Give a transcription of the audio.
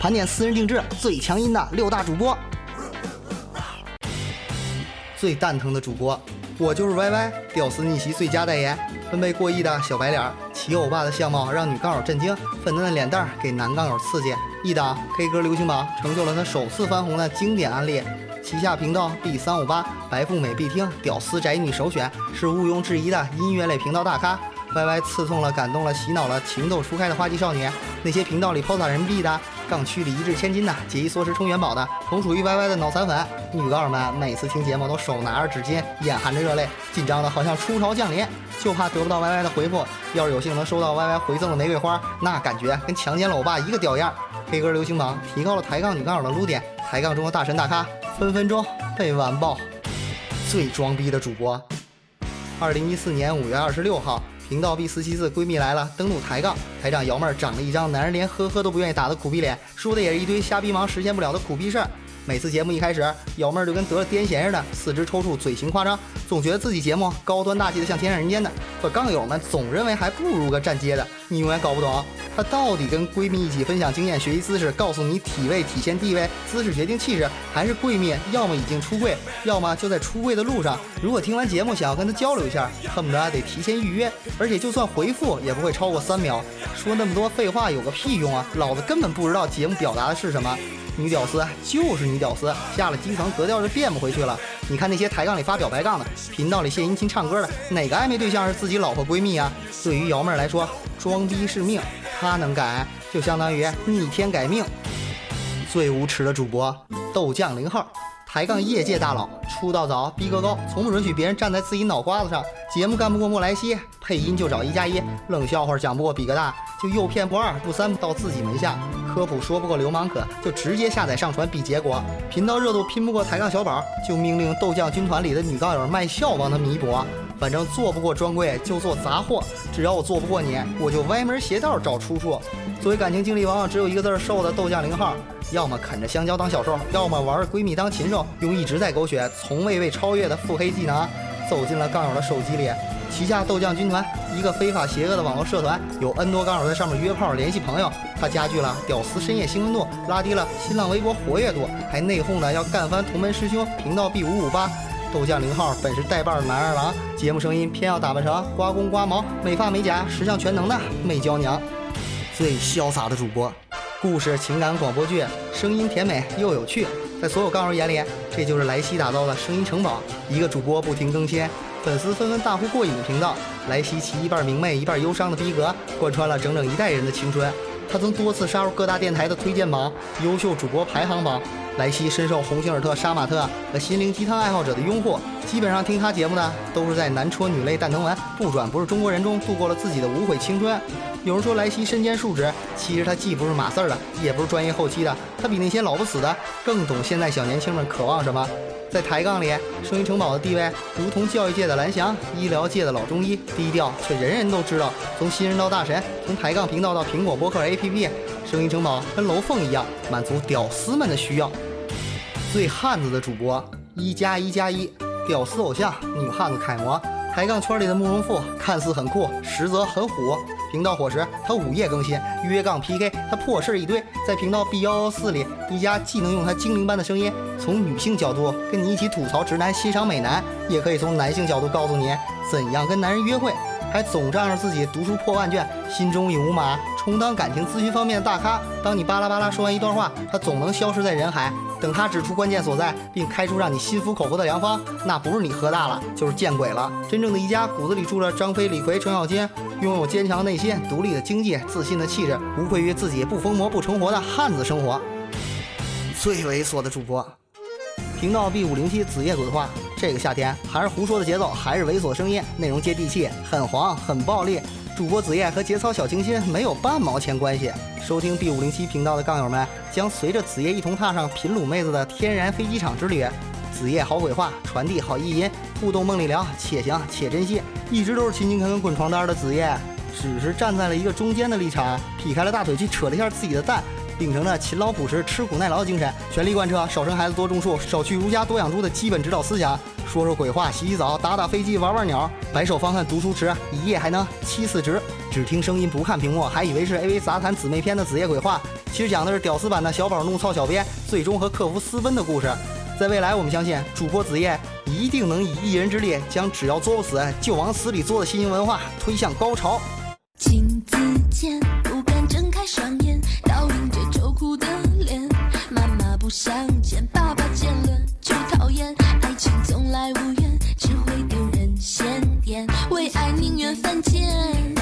盘点私人定制最强音的六大主播，最蛋疼的主播，我就是 YY，屌丝逆袭最佳代言，分贝过亿的小白脸，奇欧巴的相貌让女杠友震惊，粉嫩的脸蛋给男杠友刺激，一档 K 歌流行榜成就了他首次翻红的经典案例。旗下频道 B 三五八，白富美必听，屌丝宅女首选，是毋庸置疑的音乐类频道大咖。YY 刺痛了、感动了、洗脑了，情窦初开的花季少女。那些频道里抛洒人民币的、杠区里一掷千金的、节衣缩食充元宝的，同属于 YY 的脑残粉。女高友们每次听节目都手拿着纸巾，眼含着热泪，紧张的好像初潮降临，就怕得不到 YY 的回复。要是有幸能收到 YY 回赠的玫瑰花，那感觉跟强奸了我爸一个屌样。K 歌流行榜提高了抬杠女杠手的撸点，抬杠中的大神大咖分分钟被完爆。最装逼的主播，二零一四年五月二十六号。频道 B 四七四闺蜜来了，登录抬杠，台长姚妹儿长了一张男人连呵呵都不愿意打的苦逼脸，说的也是一堆瞎逼忙实现不了的苦逼事儿。每次节目一开始，姚妹儿就跟得了癫痫似的，四肢抽搐，嘴型夸张，总觉得自己节目高端大气的像天上人间的。可杠友们总认为还不如个站街的，你永远搞不懂她到底跟闺蜜一起分享经验、学习姿势，告诉你体位体现地位，姿势决定气质，还是闺蜜要么已经出柜，要么就在出柜的路上。如果听完节目想要跟她交流一下，恨不得得提前预约，而且就算回复也不会超过三秒。说那么多废话有个屁用啊！老子根本不知道节目表达的是什么。女屌丝就是女屌丝，下了基层格调就变不回去了。你看那些抬杠里发表白杠的，频道里献殷勤唱歌的，哪个暧昧对象是自己老婆闺蜜啊？对于瑶妹儿来说，装逼是命，他能改就相当于逆天改命。最无耻的主播豆酱零号，抬杠业界大佬，出道早，逼格高，从不允许别人站在自己脑瓜子上。节目干不过莫莱西，配音就找一加一，冷笑话讲不过比个大，就诱骗不二不三到自己门下。科普说不过流氓可，就直接下载上传比结果。频道热度拼不过抬杠小宝，就命令豆酱军团里的女杠友卖笑帮他弥补。反正做不过专柜就做杂货，只要我做不过你，我就歪门邪道找出处。作为感情经历往往只有一个字儿瘦的豆酱零号，要么啃着香蕉当小受，要么玩着闺蜜当禽兽，用一直在狗血、从未被超越的腹黑技能走进了杠友的手机里。旗下豆酱军团，一个非法邪恶的网络社团，有 N 多杠友在上面约炮联系朋友。它加剧了屌丝深夜兴奋度，拉低了新浪微博活跃度，还内讧的要干翻同门师兄频道 B 五五八。豆酱零号本是带把的男二郎，节目声音偏要打扮成刮公刮毛、美发美甲、十项全能的媚娇娘。最潇洒的主播，故事情感广播剧，声音甜美又有趣，在所有杠友眼里，这就是莱西打造的声音城堡。一个主播不停更新。粉丝纷纷大呼过瘾的频道，莱西其一半明媚一半忧伤的逼格，贯穿了整整一代人的青春。他曾多次杀入各大电台的推荐榜、优秀主播排行榜。莱西深受鸿星尔特、杀马特和心灵鸡汤爱好者的拥护，基本上听他节目的都是在男戳女泪蛋疼文、不转不是中国人中度过了自己的无悔青春。有人说莱西身兼数职，其实他既不是码字的，也不是专业后期的，他比那些老不死的更懂现在小年轻们渴望什么。在抬杠里，声音城堡的地位如同教育界的蓝翔，医疗界的老中医，低调却人人都知道。从新人到大神，从抬杠频道到苹果播客 APP，声音城堡跟楼凤一样，满足屌丝们的需要。最汉子的主播，一加一加一，屌丝偶像，女汉子楷模。抬杠圈里的慕容复，看似很酷，实则很虎。频道伙食，他午夜更新；约杠 PK，他破事儿一堆。在频道 B 幺幺四里，一家既能用他精灵般的声音，从女性角度跟你一起吐槽直男、欣赏美男，也可以从男性角度告诉你怎样跟男人约会。还总仗着自己读书破万卷，心中有马，充当感情咨询方面的大咖。当你巴拉巴拉说完一段话，他总能消失在人海。等他指出关键所在，并开出让你心服口服的良方，那不是你喝大了，就是见鬼了。真正的宜家，骨子里住着张飞、李逵、程咬金，拥有坚强内心、独立的经济、自信的气质，无愧于自己不疯魔不成活的汉子生活。最猥琐的主播，频道 B 五零七子夜鬼话。这个夏天还是胡说的节奏，还是猥琐声音，内容接地气，很黄很暴力。主播子夜和节操小清新没有半毛钱关系。收听 B 五零七频道的杠友们将随着子夜一同踏上品鲁妹子的天然飞机场之旅。子夜好鬼话，传递好意淫，互动梦里聊，且行且珍惜。一直都是勤勤恳恳滚床单的子夜，只是站在了一个中间的立场，劈开了大腿去扯了一下自己的蛋。秉承着勤劳朴实、吃苦耐劳的精神，全力贯彻少生孩子多种树、少去儒家多养猪的基本指导思想。说说鬼话，洗洗澡，打打飞机，玩玩鸟，白手方恨读书迟，一夜还能七四直。只听声音不看屏幕，还以为是 AV 杂谈姊妹篇的子夜鬼话，其实讲的是屌丝版的小宝怒操小编，最终和客服私奔的故事。在未来，我们相信主播子夜一定能以一人之力，将只要作不死就往死里作的新型文化推向高潮。不想见，爸爸见了就讨厌。爱情从来无缘，只会丢人现眼。为爱宁愿犯贱。